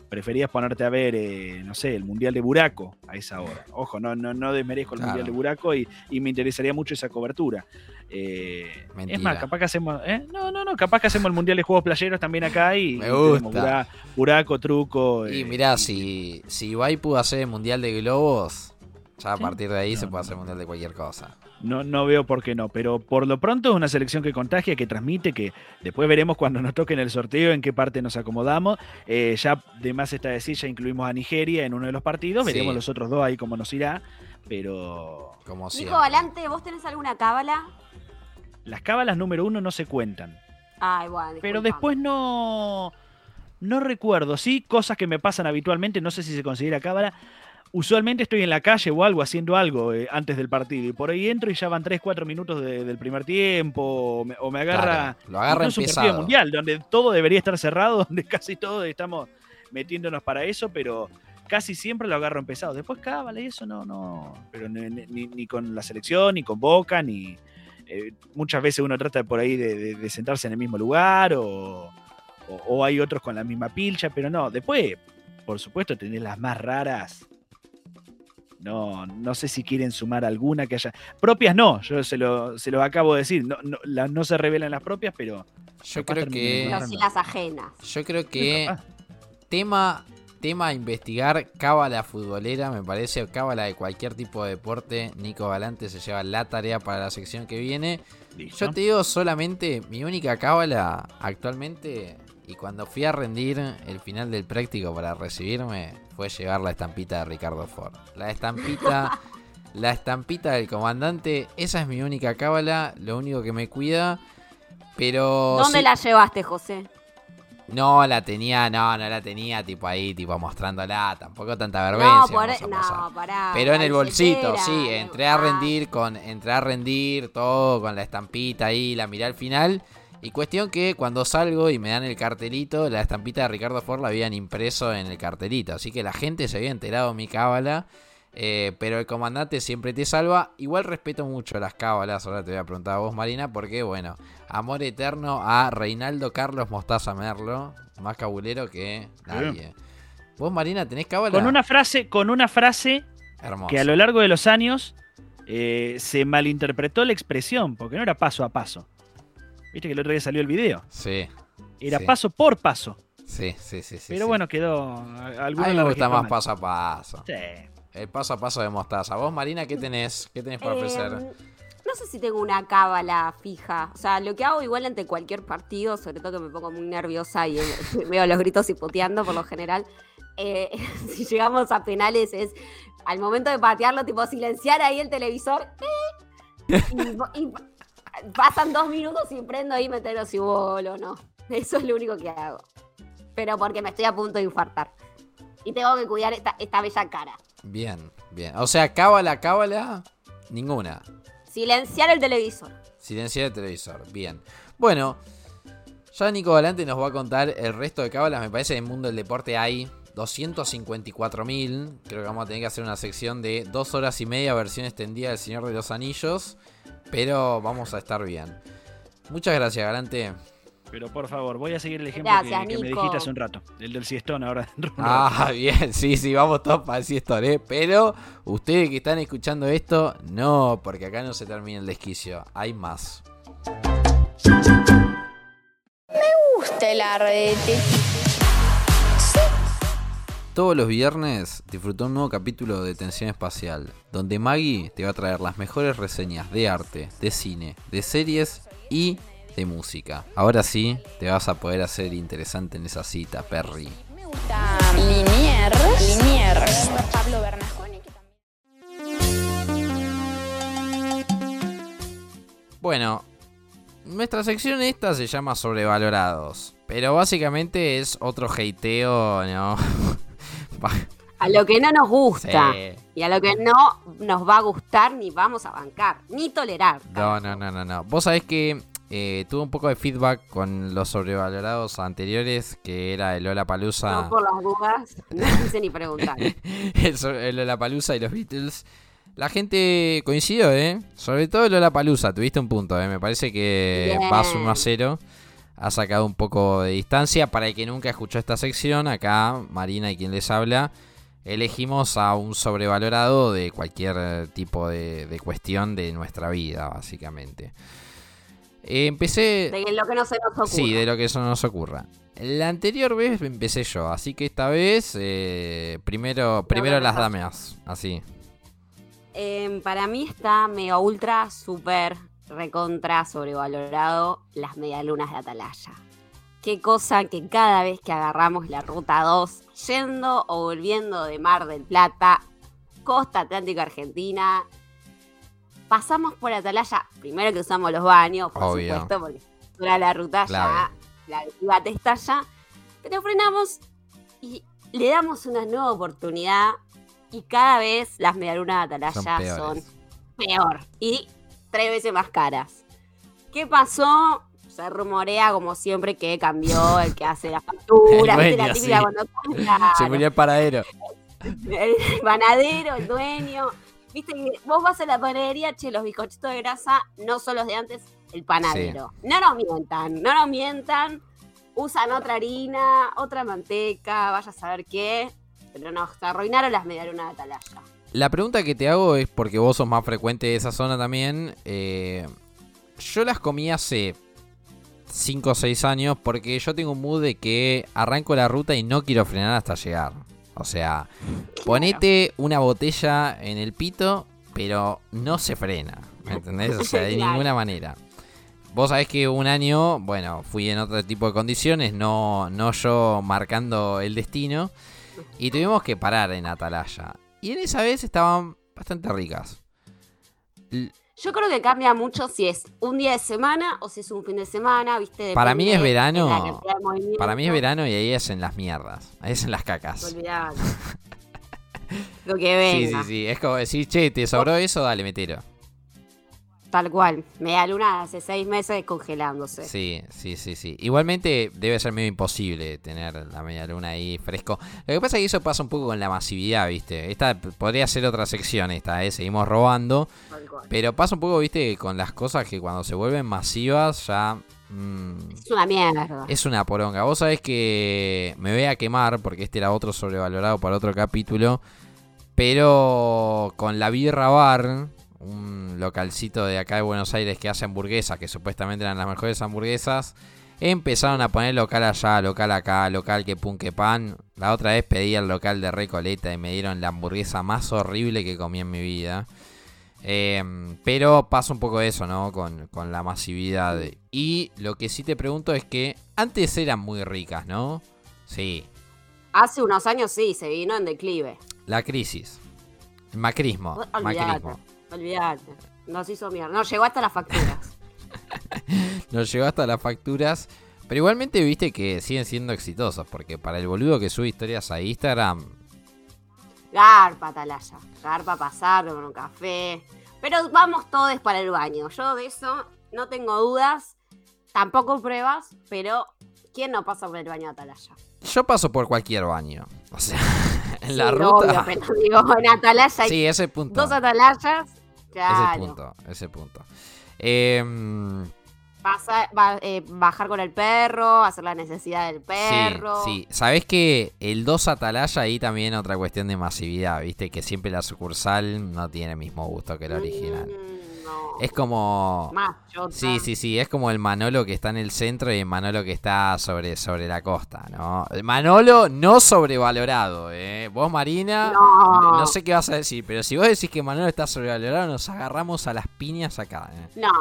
preferías ponerte a ver, eh, no sé, el Mundial de Buraco a esa hora. Ojo, no, no, no desmerezco el Claro. Mundial de Buraco y, y me interesaría mucho esa cobertura. Eh, es más, capaz que hacemos. ¿eh? No, no, no, capaz que hacemos el Mundial de Juegos Playeros también acá y, Me gusta. Buraco, Truco. Y eh, mirá, y- si, si Ibai pudo hacer el Mundial de Globos, ya a Sí. partir de ahí No, se puede hacer el. Mundial de cualquier cosa. No, no veo por qué no, pero por lo pronto es una selección que contagia, que transmite, que después veremos cuando nos toque en el sorteo en qué parte nos acomodamos. Eh, ya de más está decir, ya incluimos a Nigeria en uno de los partidos, Sí. veremos los otros dos ahí cómo nos irá, pero Como. Nico Valante, ¿vos tenés alguna cábala? las cábalas número uno no se cuentan. Ay, bueno. Pero después no, no recuerdo, sí, cosas que me pasan habitualmente, no sé si se considera cábala. Usualmente estoy en la calle o algo, haciendo algo eh, antes del partido. Y por ahí entro y ya van 3, 4 minutos de- del primer tiempo. O me, o me agarra, Claro, lo agarra un partido mundial, donde todo debería estar cerrado, [LAUGHS] donde casi todos estamos metiéndonos para eso, pero casi siempre lo agarro empezado. Después cábala y eso no, no. Pero ni, ni- ni con la selección, ni con Boca, ni. eh, muchas veces uno trata por ahí de, de- de sentarse en el mismo lugar o, o- o hay otros con la misma pilcha, pero no. Después, por supuesto, tenés las más raras. No, no sé si quieren sumar alguna que haya. Propias no, yo se lo, se lo acabo de decir. No, no, las- no se revelan las propias, pero. Yo creo que. Pero sí las ajenas. Yo creo que Capaz. tema, tema a investigar, cábala futbolera, me parece, o cábala de cualquier tipo de deporte. Nico Valante se lleva la tarea para la sección que viene. Listo. Yo te digo solamente, mi única cábala actualmente, y cuando fui a rendir el final del práctico para recibirme, fue llevar la estampita de Ricardo Ford. La estampita, [LAUGHS] la estampita del comandante, esa es mi única cábala, lo único que me cuida. Pero ¿Dónde sí- la llevaste, José? no la tenía, no, no la tenía tipo ahí, tipo mostrándola, tampoco tanta No, vergüenza. por a pasar. no, pará. Pero en el bolsito, sí, entré a rendir con, entré a rendir todo con la estampita ahí, la miré al final. Y cuestión que cuando salgo y me dan el cartelito, la estampita de Ricardo Ford la habían impreso en el cartelito. Así que la gente se había enterado de mi cábala. eh, pero el comandante siempre te salva. Igual respeto mucho las cábalas. Ahora te voy a preguntar a vos, Marina, porque bueno, amor eterno a Reinaldo Carlos Mostaza Merlo. Más cabulero que nadie. Vos, Marina, tenés cábala. Con una frase, con una frase que a lo largo de los años eh, se malinterpretó la expresión, porque no era paso a paso. Viste que el otro día salió el video. Sí, Era Sí. paso por paso. sí, sí, sí. sí, Pero sí. bueno, quedó. a- mí me gusta más paso a paso. Sí. El paso a paso de mostaza. Vos, Marina, ¿qué tenés? ¿Qué tenés para Eh, ofrecer? no sé si tengo una cábala fija. O sea, lo que hago igual ante cualquier partido, sobre todo que me pongo muy nerviosa y [LAUGHS] veo los gritos hipoteando por lo general. eh, [LAUGHS] si llegamos a penales es al momento de patearlo, tipo silenciar ahí el televisor. eh, y, y pasan dos minutos y prendo ahí meterlo si gol o no. Eso es lo único que hago. Pero porque me estoy a punto de infartar. Y tengo que cuidar esta, esta bella cara. Bien, bien. O sea, cábala, cábala, ninguna. Silenciar el televisor. Silenciar el televisor. Bien. Bueno, ya Nico Valante nos va a contar el resto de cábalas. Me parece que en el mundo del deporte hay 254.000. Creo que vamos a tener que hacer una sección de dos horas y media, versión extendida del Señor de los Anillos. Pero vamos a estar bien. Muchas gracias, Galante. Pero por favor, voy a seguir el ejemplo Gracias, que, que me dijiste hace un rato. El del siestón ahora. [LAUGHS] Ah, bien, sí, sí, vamos todos para el siestón, ¿eh? Pero ustedes que están escuchando esto, no, porque acá no se termina el desquicio, hay más. gusta el ardete. Todos los viernes disfrutó un nuevo capítulo de Tensión Espacial, donde Maggie te va a traer las mejores reseñas de arte, de cine, de series y de música. Ahora sí, te vas a poder hacer interesante en esa cita, Perry. Me gusta Liniers. Liniers. Pablo Bueno, nuestra sección esta se llama sobrevalorados. Pero básicamente es otro hateo, ¿no? [LAUGHS] A lo que no nos gusta. Sí. Y a lo que no nos va a gustar, ni vamos a bancar, ni tolerar. No, no, no, no, no. Vos sabés que eh, tuve un poco de feedback con los sobrevalorados anteriores, que era el Lola Palusa. No por las dudas, no [LAUGHS] quise ni preguntar. [LAUGHS] el, el Lollapalooza y los Beatles. La gente coincidió, ¿eh? Sobre todo el Lollapalooza, tuviste un punto, ¿eh? Me parece que Bien. vas 1 a 0. Ha sacado un poco de distancia. Para el que nunca escuchó esta sección, acá Marina y quien les habla, elegimos a un sobrevalorado de cualquier eh, tipo de, de cuestión de nuestra vida, básicamente. Eh, empecé... De lo que no se nos ocurre. Sí, de lo que eso nos ocurra. La anterior vez empecé yo, así que esta vez eh, primero, primero me las damas, así. Eh, para mí está mega ultra, super, recontra, sobrevalorado las medialunas de Atalaya. Qué cosa que cada vez que agarramos la ruta 2, yendo o volviendo de Mar del Plata, costa atlántica argentina, pasamos por Atalaya, primero que usamos los baños, por Obvio. supuesto, porque era la ruta Clave. ya, la te estalla, pero frenamos y le damos una nueva oportunidad y cada vez las medialunas de Son Atalaya son, peores. peor y tres veces más caras. ¿Qué pasó? Se rumorea como siempre que cambió el que hace la factura, El ¿viste? la típica sí. cuando Claro, Se murió el paradero. el panadero, el dueño. Viste que vos vas a la panadería, che, los bizcochitos de grasa no son los de antes, el panadero. No nos mientan, no nos mientan. Usan otra harina, otra manteca, vaya a saber qué. Pero nos arruinaron las medialunas de Atalaya. La pregunta que te hago es porque vos sos más frecuente de esa zona también. eh, yo las comí hace 5 o 6 años porque yo tengo un mood de que arranco la ruta y no quiero frenar hasta llegar. O sea, ponete una botella en el pito, pero no se frena. ¿Me entendés? O sea, de [LAUGHS] ninguna manera. Vos sabés que un año, bueno, fui en otro tipo de condiciones, no, no yo marcando el destino. Y tuvimos que parar en Atalaya. Y en esa vez estaban bastante ricas. L- Yo creo que cambia mucho si es un día de semana o si es un fin de semana, ¿viste? Para mí es verano. Para mí es verano y ahí es en las mierdas. Ahí es en las cacas. [LAUGHS] Lo que Sí, venga. sí, sí. Es como decir, che, ¿te sobró eso? Dale, metero. Tal cual. Media luna hace seis meses congelándose. Sí, sí, sí, sí. Igualmente debe ser medio imposible tener la media luna ahí fresco. Lo que pasa es que eso pasa un poco con la masividad, ¿viste? Esta podría ser otra sección, esta, ¿eh? Seguimos robando. Pero pasa un poco, ¿viste? Con las cosas que cuando se vuelven masivas ya... mm, Es una mierda. Es una poronga. Vos sabés que me voy a quemar porque este era otro sobrevalorado para otro capítulo. Pero con la Birra Bar, un localcito de acá de Buenos Aires que hace hamburguesas, que supuestamente eran las mejores hamburguesas, empezaron a poner local allá, local acá, local que pun que pan. La otra vez pedí al local de Recoleta y me dieron la hamburguesa más horrible que comí en mi vida. Eh, pero pasa un poco eso, ¿no? Con, con la masividad. Y lo que sí te pregunto es que antes eran muy ricas, ¿no? Sí. Hace unos años sí, se vino en declive. La crisis. El macrismo. Macrismo. Olvídate. Nos hizo mierda. No, llegó hasta las facturas. [LAUGHS] Nos llegó hasta las facturas. Pero igualmente viste que siguen siendo exitosos. Porque para el boludo que sube historias a Instagram. Garpa, Atalaya. Garpa pasar, tomar un café. Pero vamos todos para el baño. Yo de eso no tengo dudas. Tampoco pruebas, pero ¿quién no pasa por el baño de Atalaya? Yo paso por cualquier baño. O sea, [LAUGHS] en la ruta. obvio, pero digo, en Atalaya hay sí, ese punto. dos Atalayas. Ese Claro. punto. Ese punto. Em, Pasa- va- eh, bajar con el perro, hacer la necesidad del perro. Sí, sí. Sabés que el 2 Atalaya ahí también otra cuestión de masividad, viste, que siempre la sucursal no tiene el mismo gusto que la original. Mm, no. Es como. Sí, sí, sí, es como el Manolo que está en el centro y el Manolo que está sobre, sobre la costa, ¿no? El Manolo no sobrevalorado, ¿eh? Vos, Marina, No. no sé qué vas a decir, pero si vos decís que Manolo está sobrevalorado, nos agarramos a las piñas acá, ¿eh? No,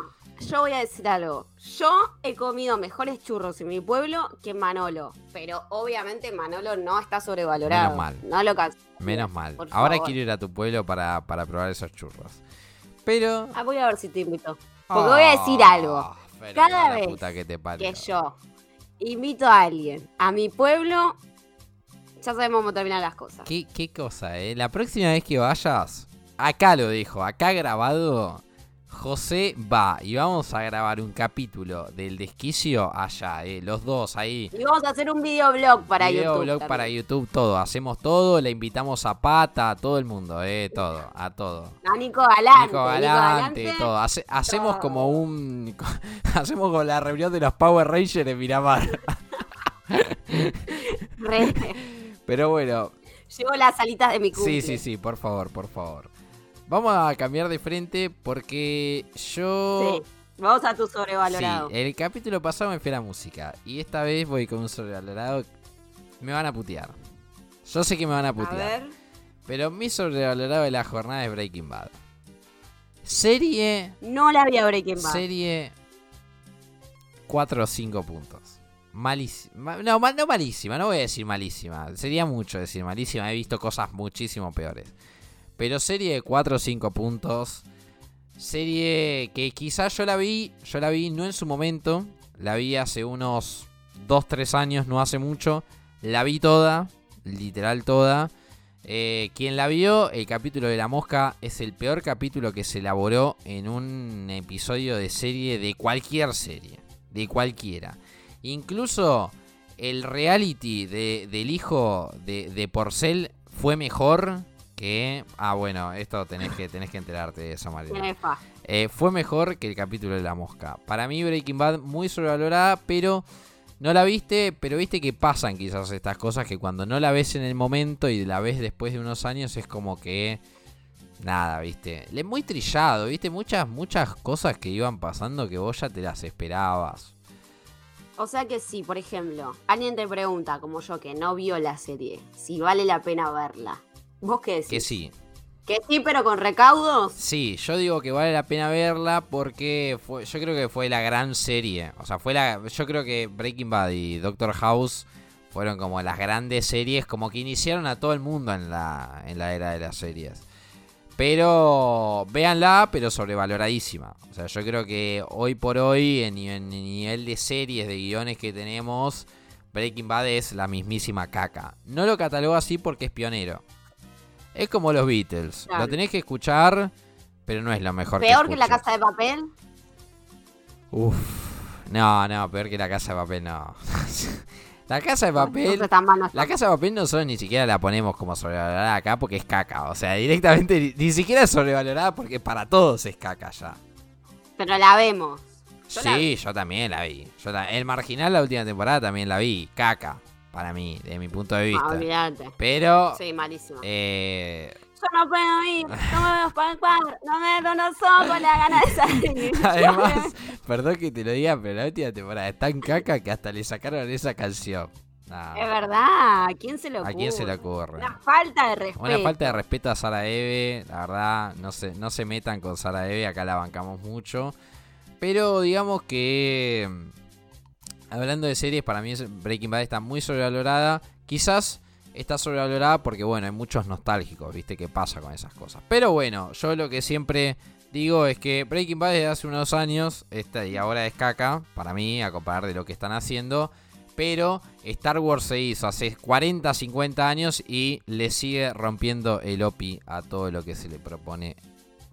yo voy a decir algo. Yo he comido mejores churros en mi pueblo que Manolo. Pero obviamente Manolo no está sobrevalorado. Menos mal. No lo canso. Menos mal. Por Ahora favor. quiero ir a tu pueblo para, para probar esos churros. Pero. Ah, voy a ver si te invito. Porque voy a decir algo. Ah, pero Cada vez que te parió. Que yo invito a alguien a mi pueblo, ya sabemos cómo terminan las cosas. ¿Qué, qué cosa, eh? La próxima vez que vayas, acá lo dejo, acá grabado, José va y vamos a grabar un capítulo del desquicio allá, eh, los dos ahí. Y vamos a hacer un videoblog para Video YouTube. blog también. para YouTube, todo. Hacemos todo, le invitamos a Pata, a todo el mundo, eh, todo, a todo. A Nico Galante. Nico Galante, todo. Hace- hacemos todo. como un. [LAUGHS] hacemos como la reunión de los Power Rangers en Miramar. [LAUGHS] Pero bueno, Llevo las alitas de mi cumple. Sí, sí, sí, por favor, por favor. Vamos a cambiar de frente porque yo... Sí, Vamos a tu Sí, sobrevalorado. el capítulo pasado me fui a la música y esta vez voy con un sobrevalorado. Me van a putear. Yo sé que me van a a putear. ver. Pero mi sobrevalorado de la jornada es Breaking Bad. Serie... No la vi a Breaking Bad. Serie... 4 o 5 puntos. Malísima. No, ma- no malísima, no voy a decir malísima. Sería mucho decir malísima. He visto cosas muchísimo peores. Pero serie de 4 o 5 puntos. Serie que quizás yo la vi. Yo la vi no en su momento. La vi hace unos 2-3 años, no hace mucho. La vi toda. Literal toda. Eh, quien la vio, el capítulo de la mosca es el peor capítulo que se elaboró en un episodio de serie de cualquier serie. De cualquiera. Incluso el reality de- del hijo de, de Porcel fue mejor que... Ah, bueno, esto tenés que, tenés que enterarte de eso, fa. Eh, fue mejor que el capítulo de la mosca. Para mí Breaking Bad muy sobrevalorada, pero no la viste, pero viste que pasan quizás estas cosas que cuando no la ves en el momento y la ves después de unos años es como que nada, viste. Le muy trillado, viste, muchas muchas cosas que iban pasando que vos ya te las esperabas. O sea que si, por ejemplo, alguien te pregunta, como yo, que no vio la serie, si vale la pena verla. ¿Vos qué decís? Que sí. Que sí, pero con recaudos. Sí, yo digo que vale la pena verla porque fue, yo creo que fue la gran serie. O sea, fue la. Yo creo que Breaking Bad y Doctor House fueron como las grandes series, como que iniciaron a todo el mundo en la, en la era de las series. Pero véanla, pero sobrevaloradísima. O sea, yo creo que hoy por hoy, en, en el nivel de series, de guiones que tenemos, Breaking Bad es la mismísima caca. No lo catalogo así porque es pionero. Es como los Beatles. Claro. Lo tenés que escuchar, pero no es lo mejor Peor que que la casa de papel. Uf. No, no, peor que la casa de papel, no. [LAUGHS] la casa de papel. La casa de papel nosotros ni siquiera la ponemos como sobrevalorada acá porque es caca. O sea, directamente ni, ni siquiera es sobrevalorada porque para todos es caca ya. Pero la vemos. Yo la sí, yo también la vi. Yo ta- el marginal la última temporada también la vi. Caca, para mí, de mi punto de Ah, vista. olvídate. Pero, Sí, malísimo. eh, Yo no puedo ir, no me veo cuadro, no me no, no soy con la gana de salir. [LAUGHS] además, perdón que te lo diga, pero la última temporada es tan caca que hasta le sacaron esa canción. Es verdad, ¿a quién se lo ocurre? ¿A quién se le ocurre? Una falta de respeto. Una falta de respeto a Sara Eve, la verdad, no se, no se metan con Sara Eve, acá la bancamos mucho. Pero digamos que, hablando de series, para mí Breaking Bad está muy sobrevalorada. Quizás está sobrevalorada porque, bueno, hay muchos nostálgicos, ¿viste? ¿Qué pasa con esas cosas? Pero bueno, yo lo que siempre digo es que Breaking Bad hace unos años, esta y ahora es caca, para mí, a comparar de lo que están haciendo. Pero Star Wars se hizo hace 40, 50 años y le sigue rompiendo el OPI a todo lo que se le propone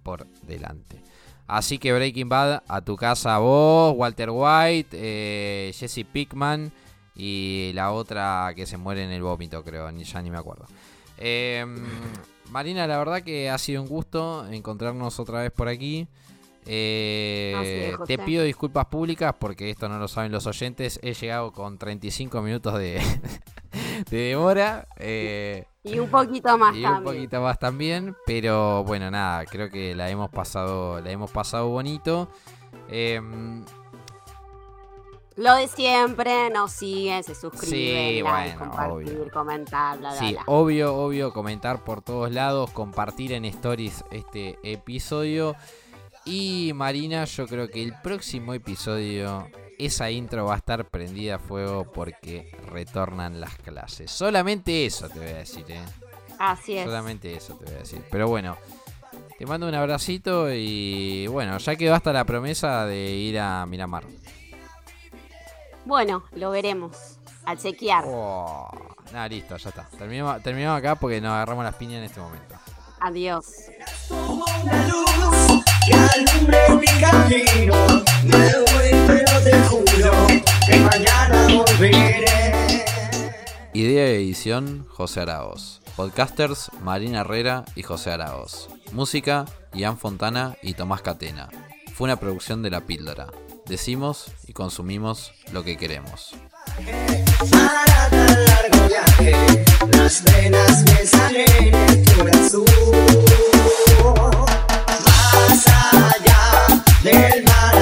por delante. Así que Breaking Bad, a tu casa vos, Walter White, eh, Jesse Pickman y la otra que se muere en el vómito, creo, ni, ya ni me acuerdo. Eh, Marina, la verdad que ha sido un gusto encontrarnos otra vez por aquí. Eh, es, te pido disculpas públicas porque esto no lo saben los oyentes. He llegado con 35 minutos de, [LAUGHS] de demora. eh, Y un poquito más y un también. poquito más también, pero bueno, nada, creo que la hemos pasado, la hemos pasado bonito. Em, Lo de siempre, nos siguen, se suscriben, Sí, like, bueno, compartir, obvio. comentar, bla, bla, sí, bla. obvio, obvio, comentar por todos lados, compartir en stories este episodio. Y Marina, yo creo que el próximo episodio, esa intro va a estar prendida a fuego porque retornan las clases. Solamente eso te voy a decir, ¿eh? Así es. Solamente eso te voy a decir. Pero bueno, te mando un abracito y bueno, ya quedó hasta la promesa de ir a Miramar. Bueno, lo veremos. A chequear. Oh, nada, listo, ya está. Terminamos, terminamos acá porque nos agarramos las piñas en este momento. Adiós. Idea y edición, José Araoz. Podcasters, Marina Herrera y José Araoz. Música, Ian Fontana y Tomás Catena. Fue una producción de La Píldora. Decimos y consumimos lo que queremos. Para tan largo viaje, las venas me salen en. Más allá del mar